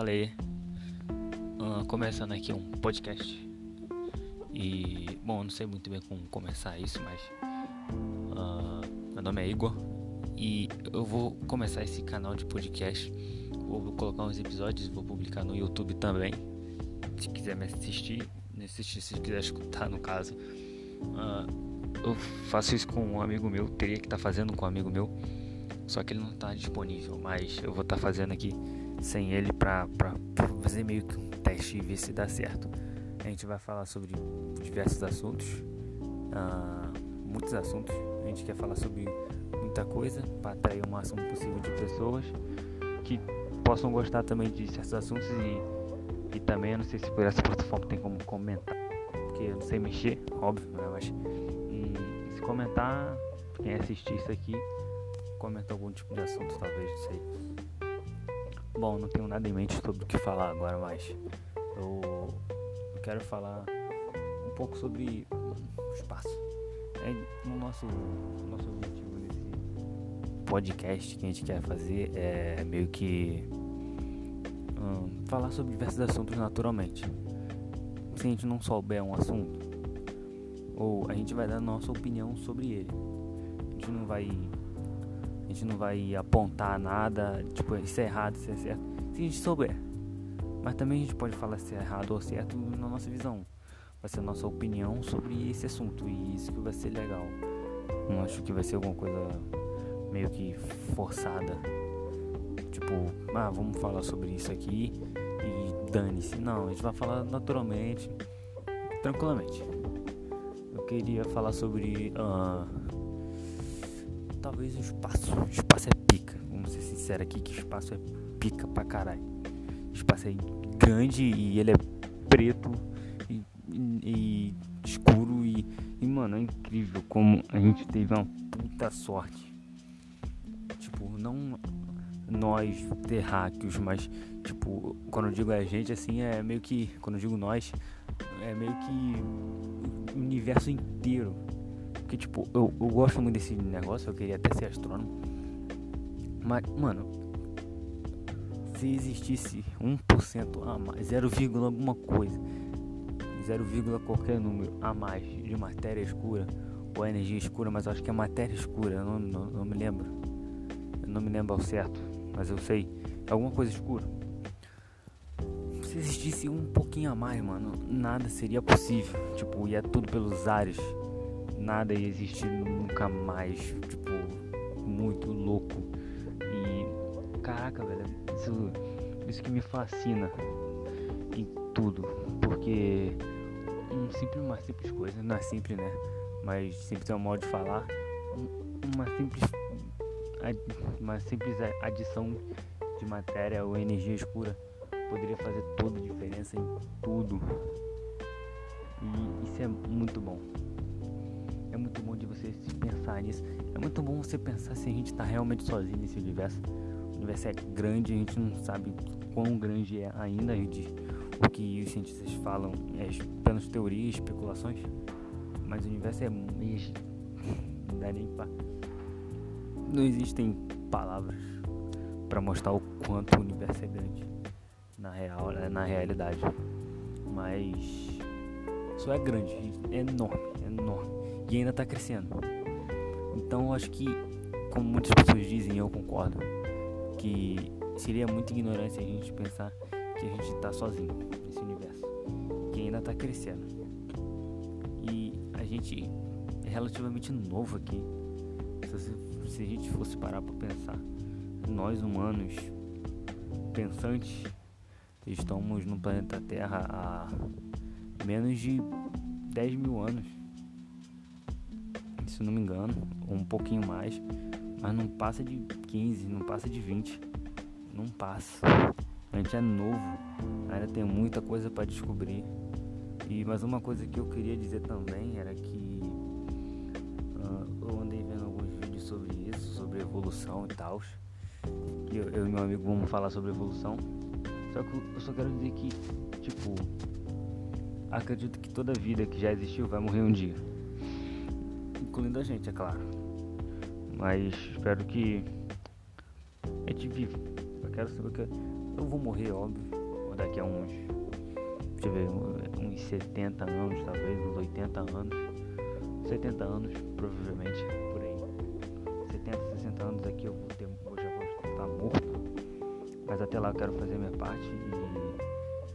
falei, uh, começando aqui um podcast. E, bom, não sei muito bem como começar isso, mas uh, meu nome é Igor e eu vou começar esse canal de podcast. Vou colocar uns episódios, vou publicar no YouTube também. Se quiser me assistir, assistir, se quiser escutar, no caso. Uh, eu faço isso com um amigo meu, teria que estar tá fazendo com um amigo meu, só que ele não está disponível, mas eu vou estar tá fazendo aqui sem ele para fazer meio que um teste e ver se dá certo. A gente vai falar sobre diversos assuntos, uh, muitos assuntos. A gente quer falar sobre muita coisa para atrair o máximo possível de pessoas que possam gostar também de certos assuntos e, e também eu não sei se por essa plataforma tem como comentar, porque eu não sei mexer, óbvio, né? mas e, se comentar, quem assistir isso aqui, comenta algum tipo de assunto, talvez, não sei. Bom, não tenho nada em mente sobre o que falar agora, mas eu, eu quero falar um pouco sobre o espaço. É no nosso, nosso objetivo nesse podcast que a gente quer fazer é meio que hum, falar sobre diversos assuntos naturalmente. Se a gente não souber um assunto, ou a gente vai dar nossa opinião sobre ele. A gente não vai a gente não vai apontar nada, tipo, isso é errado, isso é certo, se a gente souber. Mas também a gente pode falar se é errado ou certo na nossa visão. Vai ser a nossa opinião sobre esse assunto e isso que vai ser legal. Não acho que vai ser alguma coisa meio que forçada. Tipo, ah, vamos falar sobre isso aqui e dane-se. Não, a gente vai falar naturalmente, tranquilamente. Eu queria falar sobre. Uh, talvez o espaço. O espaço é pica. Vamos ser sinceros aqui que espaço é pica pra caralho. O espaço é grande e ele é preto e, e, e escuro e, e, mano, é incrível como a gente teve uma puta sorte. Tipo, não nós terráqueos, mas tipo, quando eu digo a gente assim, é meio que, quando eu digo nós, é meio que o universo inteiro porque, tipo, eu, eu gosto muito desse negócio, eu queria até ser astrônomo. Mas, mano, se existisse 1% a mais, 0, alguma coisa, 0, qualquer número a mais de matéria escura ou energia escura, mas acho que é matéria escura, eu não, não, não me lembro. Eu não me lembro ao certo, mas eu sei. É alguma coisa escura. Se existisse um pouquinho a mais, mano, nada seria possível. Tipo, ia tudo pelos ares nada ia existir nunca mais, tipo, muito louco. E caraca, velho, isso, isso que me fascina em tudo, porque um simples, uma simples coisa, não é simples, né? Mas simples é um modo de falar, uma simples uma simples adição de matéria ou energia escura poderia fazer toda a diferença em tudo. E isso é muito bom muito bom de você pensar nisso. É muito bom você pensar se a gente está realmente sozinho nesse universo. O universo é grande, a gente não sabe quão grande é ainda. De, o que os cientistas falam é apenas teorias, especulações. Mas o universo é. Não dá nem pra. Não existem palavras para mostrar o quanto o universo é grande na real, né, na realidade. Mas só é grande, é enorme, é enorme e ainda está crescendo. Então eu acho que, como muitas pessoas dizem, eu concordo, que seria muita ignorância a gente pensar que a gente está sozinho nesse universo, que ainda está crescendo. E a gente é relativamente novo aqui. Se, se a gente fosse parar para pensar, nós humanos pensantes estamos no planeta Terra há menos de 10 mil anos se não me engano, ou um pouquinho mais, mas não passa de 15, não passa de 20. Não passa. A gente é novo, ainda tem muita coisa para descobrir. E mais uma coisa que eu queria dizer também era que uh, eu andei vendo alguns vídeos sobre isso, sobre evolução e tal. Eu, eu e meu amigo vamos falar sobre evolução. Só que eu só quero dizer que, tipo, acredito que toda vida que já existiu vai morrer um dia incluindo a gente, é claro. Mas espero que a gente viva. Eu quero saber que. eu vou morrer, óbvio, daqui a uns, deixa eu ver, uns 70 anos, talvez, uns 80 anos, 70 anos, provavelmente, por aí. 70, 60 anos aqui eu vou ter, eu já vou estar morto. Mas até lá eu quero fazer minha parte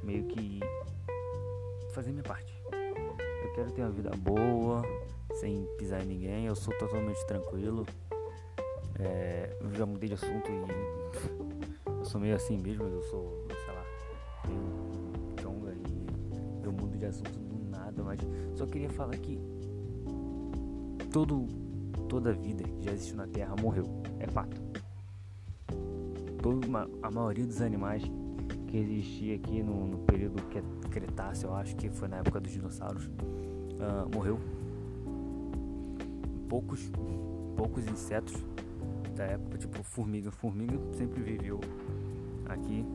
e meio que fazer minha parte. Eu quero ter uma vida boa, sem pisar em ninguém. Eu sou totalmente tranquilo. É, eu já mudei de assunto e eu sou meio assim mesmo. Eu sou, sei lá, meio chonga e eu mudo de assunto do nada. Mas só queria falar que todo, toda vida que já existiu na Terra morreu. É fato. Todo, a maioria dos animais que existia aqui no, no período que é Cretáceo, eu acho que foi na época dos dinossauros, uh, morreu. Poucos, poucos insetos da época, tipo formiga, formiga sempre viveu aqui.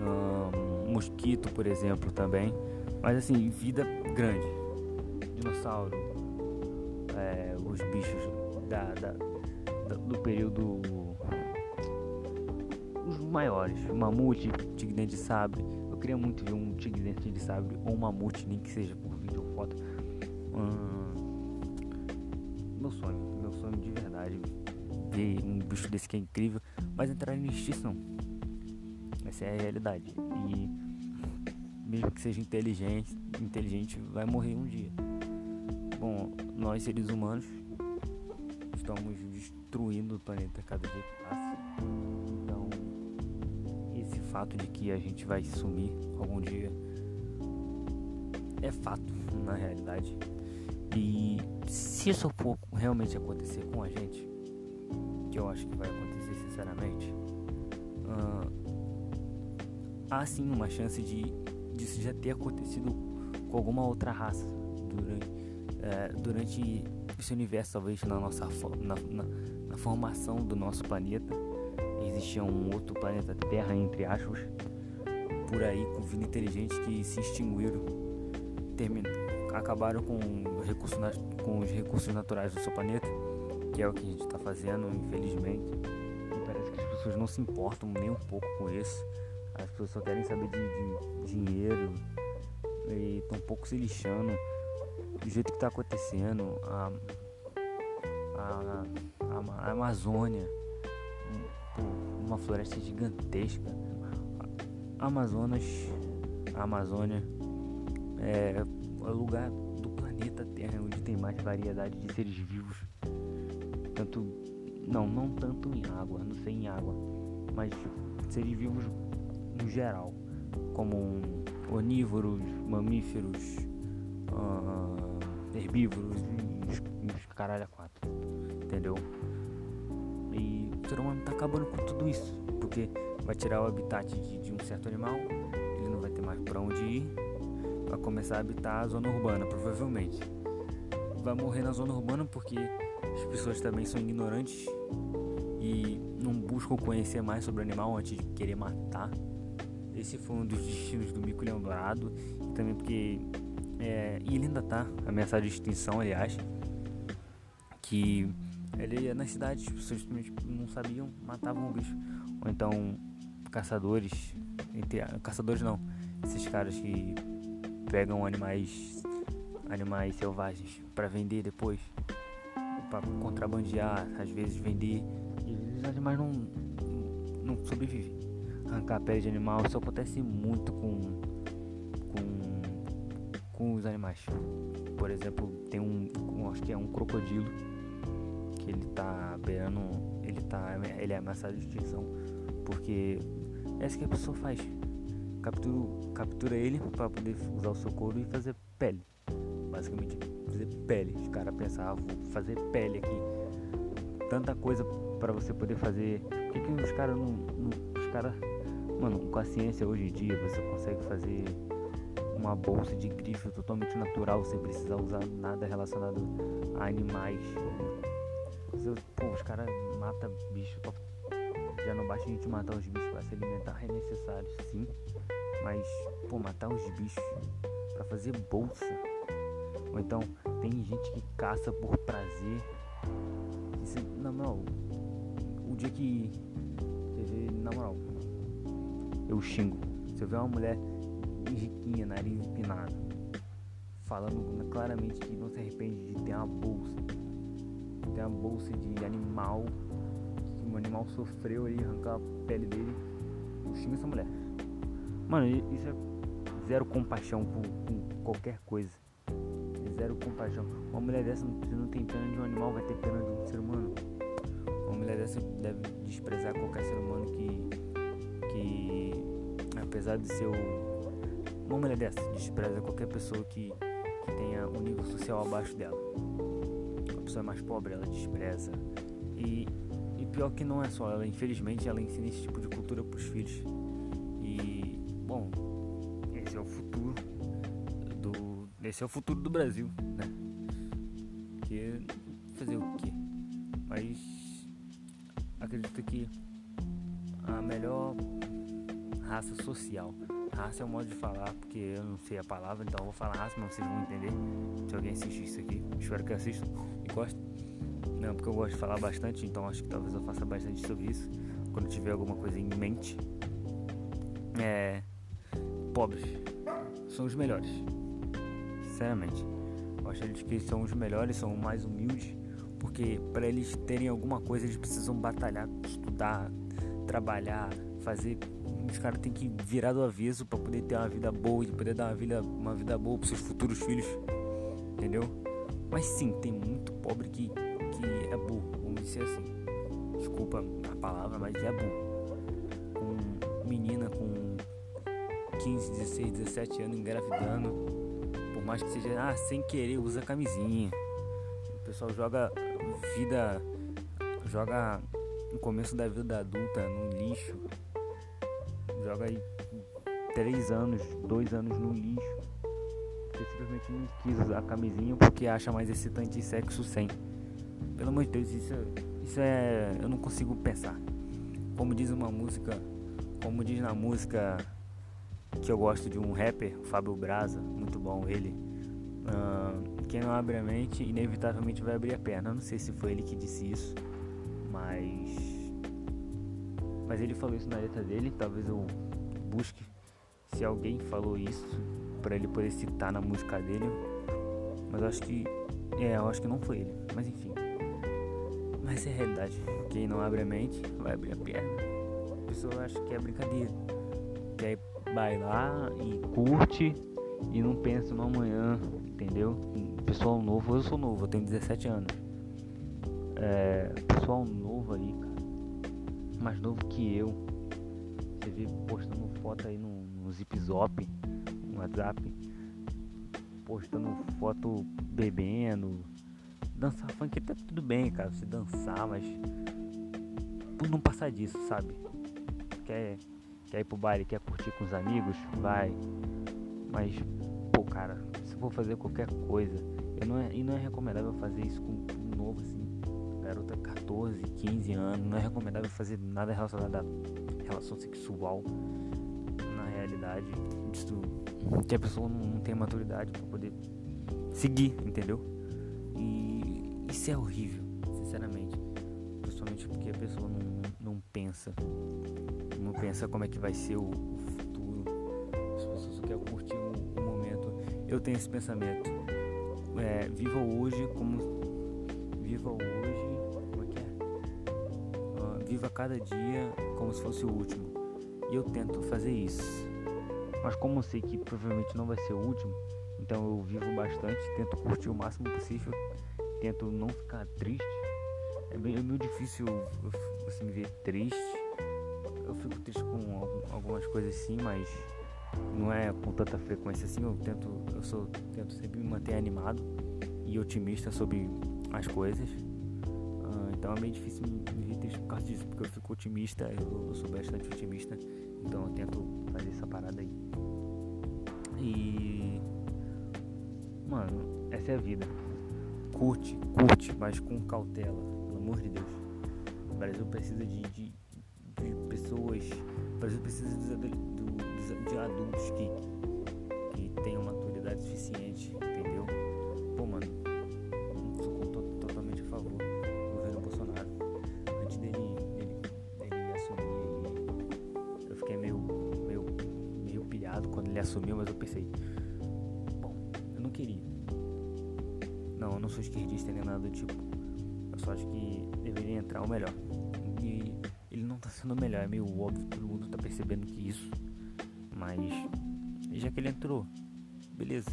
Uh, mosquito, por exemplo, também. Mas assim, vida grande. Dinossauro, é, os bichos da, da, da, do período os maiores, mamute, tigre de sabre, queria muito ver um tigre de sabre ou um mamute, nem que seja por vídeo ou foto. Meu sonho, meu sonho de verdade. Ver um bicho desse que é incrível, mas entrar em extinção. Essa é a realidade. E mesmo que seja inteligente, inteligente vai morrer um dia. Bom, nós seres humanos estamos destruindo o planeta cada dia que passa fato de que a gente vai sumir algum dia é fato na realidade. E se isso for realmente acontecer com a gente, que eu acho que vai acontecer sinceramente, uh, há sim uma chance de disso já ter acontecido com alguma outra raça durante, uh, durante esse universo, talvez na nossa na, na, na formação do nosso planeta. Existia um outro planeta Terra, entre aspas, por aí com vida inteligente que se extinguiram, terminam, acabaram com, recursos, com os recursos naturais do seu planeta, que é o que a gente está fazendo, infelizmente. E parece que as pessoas não se importam nem um pouco com isso. As pessoas só querem saber de, de dinheiro e estão um pouco se lixando do jeito que está acontecendo. A, a, a, a Amazônia uma floresta gigantesca. Amazonas, a Amazônia é o lugar do planeta Terra onde tem mais variedade de seres vivos. Tanto não, não tanto em água, não sei em água, mas seres vivos no geral, como onívoros, mamíferos, uh, herbívoros e os, caralho a quatro, entendeu? o ser humano está acabando com tudo isso, porque vai tirar o habitat de, de um certo animal, ele não vai ter mais para onde ir, vai começar a habitar a zona urbana, provavelmente. Vai morrer na zona urbana porque as pessoas também são ignorantes e não buscam conhecer mais sobre o animal antes de querer matar. Esse foi um dos destinos do mico leão dourado, e também porque é, e ele ainda está ameaçado de extinção, aliás, que ele ia nas cidades, as pessoas não sabiam, matavam o bicho. Ou então caçadores, entre, caçadores não, esses caras que pegam animais animais selvagens para vender depois, para contrabandear, às vezes vender, e os animais não, não sobrevivem. Arrancar pele de animal, isso acontece muito com, com, com os animais. Por exemplo, tem um, um acho que é um crocodilo que ele tá beirando, ele tá, ele é ameaçado de extinção, porque é isso que a pessoa faz. Captura, ele para poder usar o seu couro e fazer pele. Basicamente, fazer pele. Os caras pensavam, ah, fazer pele aqui. Tanta coisa para você poder fazer. Por que, que os caras não, não. Os caras. Mano, com a ciência hoje em dia você consegue fazer uma bolsa de grife totalmente natural sem precisar usar nada relacionado a animais pô, os caras matam bicho. Já não basta a gente matar os bichos para se alimentar, é necessário, sim. Mas, pô, matar os bichos para fazer bolsa. Ou então, tem gente que caça por prazer. Isso, na moral, o dia que. Na moral, eu xingo. Se eu ver uma mulher riquinha, nariz empinado, falando claramente que não se arrepende de ter uma bolsa, ter uma bolsa de animal, animal sofreu aí, arrancar a pele dele, eu xingo essa mulher. Mano, isso é zero compaixão com, qualquer coisa. Zero compaixão. Uma mulher dessa não tem pena de um animal, vai ter pena de um ser humano. Uma mulher dessa deve desprezar qualquer ser humano que. que. apesar de ser o. Uma mulher dessa despreza qualquer pessoa que, que tenha um nível social abaixo dela. A pessoa é mais pobre, ela despreza. E pior que não é só ela, infelizmente ela ensina esse tipo de cultura pros filhos. E, bom, esse é o futuro do. Esse é o futuro do Brasil, né? Que fazer o quê? Mas acredito que a melhor raça social. Raça é o modo de falar, porque eu não sei a palavra, então eu vou falar raça, mas vocês vão entender. Se alguém assistir isso aqui, espero que assistam e gostem. Porque eu gosto de falar bastante, então acho que talvez eu faça bastante sobre isso quando tiver alguma coisa em mente. É. Pobres são os melhores. Sinceramente. Eu acho que eles são os melhores, são mais humildes. Porque para eles terem alguma coisa, eles precisam batalhar, estudar, trabalhar, fazer. Os caras têm que virar do avesso para poder ter uma vida boa e poder dar uma vida, uma vida boa para seus futuros filhos. Entendeu? Mas sim, tem muito pobre que, que é burro, vamos dizer assim. Desculpa a palavra, mas é burro. Com menina com 15, 16, 17 anos engravidando. Por mais que seja ah, sem querer, usa camisinha. O pessoal joga vida. Joga o começo da vida adulta no lixo. Joga aí 3 anos, 2 anos no lixo. Porque simplesmente não quis usar a camisinha porque acha mais excitante sexo sem. Pelo amor de Deus, isso, isso é. Eu não consigo pensar. Como diz uma música. Como diz na música que eu gosto de um rapper, o Fábio Braza, muito bom ele. Uh, quem não abre a mente, inevitavelmente vai abrir a perna. Eu não sei se foi ele que disse isso, mas. Mas ele falou isso na letra dele. Talvez eu busque se alguém falou isso para ele poder citar na música dele. Mas eu acho que. É, eu acho que não foi ele. Mas enfim. Mas é realidade. Quem não abre a mente vai abrir a perna. A pessoa acha que é brincadeira. Que aí vai lá e curte e não pensa no amanhã, entendeu? Pessoal novo, eu sou novo, eu tenho 17 anos. É, pessoal novo aí, cara, mais novo que eu. Você vê postando foto aí no, no Zip Zop, no WhatsApp, postando foto bebendo. Dançar funk tá tudo bem, cara, você dançar, mas por não passar disso, sabe? Quer quer ir pro baile, quer curtir com os amigos, vai. Mas, pô, cara, se for fazer qualquer coisa, eu não é, e não é recomendável fazer isso com um novo, assim, garota 14, 15 anos, não é recomendável fazer nada relacionado a relação sexual na realidade. Isso, que a pessoa não, não tem maturidade para poder seguir, entendeu? E isso é horrível, sinceramente. Principalmente porque a pessoa não, não pensa não pensa como é que vai ser o, o futuro. As pessoas só querem curtir o, o, momento. Eu tenho esse pensamento. É, viva hoje como. Viva hoje. Como é que é? Uh, viva cada dia como se fosse o último. E eu tento fazer isso. Mas como eu sei que provavelmente não vai ser o último, então eu vivo bastante, tento curtir o máximo possível, tento não ficar triste. É, bem, é meio difícil você me ver triste eu fico triste com algumas coisas sim, mas não é com tanta frequência assim. Eu tento, eu sou, tento sempre me manter animado e otimista sobre as coisas. Uh, então é bem difícil me, me triste por causa disso, porque eu fico otimista, eu, eu sou bastante otimista, então eu tento fazer essa parada aí. E mano, essa é a vida. Curte, curte, mas com cautela, pelo amor de Deus. O Brasil precisa de, de pessoas, o Brasil precisa de, de, de adultos que, que tenham maturidade suficiente, entendeu? Pô, mano, sou totalmente a favor do governo Bolsonaro. Antes dele, dele, dele assumir, eu fiquei meio ele assumiu, mas eu pensei, bom, eu não queria. Não, eu não sou esquerdista nem nada do tipo. Eu só acho que deveria entrar o melhor. E ele não tá sendo o melhor, é meio óbvio, todo mundo tá percebendo que isso. Mas já que ele entrou, beleza.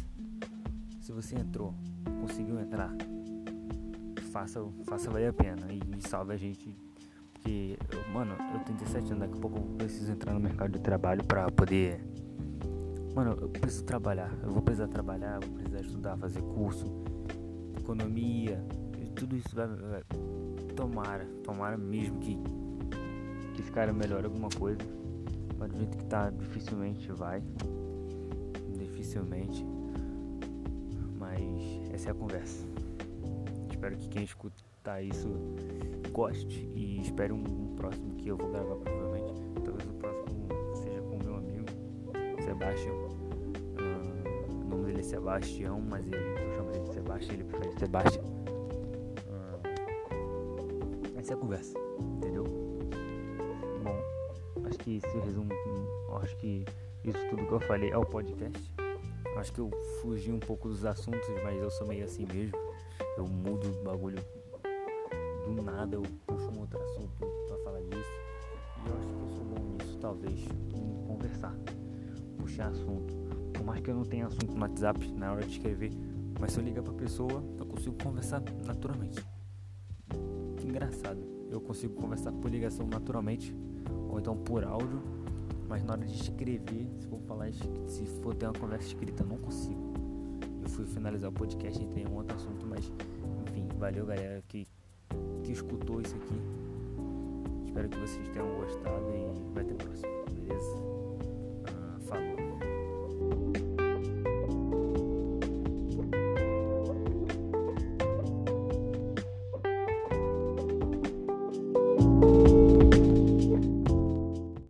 Se você entrou, conseguiu entrar, faça, faça valer a pena e, salve a gente. Porque, mano, eu tenho 17 anos, daqui a pouco eu preciso entrar no mercado de trabalho pra poder. Mano, eu preciso trabalhar, eu vou precisar trabalhar, vou precisar estudar, fazer curso, economia, tudo isso vai, vai. Tomara, tomara mesmo que, que esse cara melhore alguma coisa. Mas do jeito que tá, dificilmente vai. Dificilmente. Mas essa é a conversa. Espero que quem escutar isso goste e espere um, um próximo que eu vou gravar provavelmente. Talvez o próximo seja com meu amigo Sebastião. Uh, o nome dele é Sebastião, mas ele, de Sebastião, ele prefere Sebastião. Uh, essa é a conversa, entendeu? Bom, acho que esse resumo, acho que isso tudo que eu falei é o podcast. Acho que eu fugi um pouco dos assuntos, mas eu sou meio assim mesmo. Eu mudo o bagulho do nada, eu puxo um outro assunto pra falar disso. E eu acho que eu sou bom nisso, talvez, em conversar, puxar assunto. Por mais que eu não tenha assunto no WhatsApp na hora de escrever, mas se eu ligar para a pessoa, eu consigo conversar naturalmente. Engraçado, eu consigo conversar por ligação naturalmente, ou então por áudio, mas na hora de escrever, se for falar, se for ter uma conversa escrita, eu não consigo. Eu fui finalizar o podcast, e tem um outro assunto, mas enfim, valeu galera que, que escutou isso aqui. Espero que vocês tenham gostado e vai ter próximo, beleza? Ah, falou.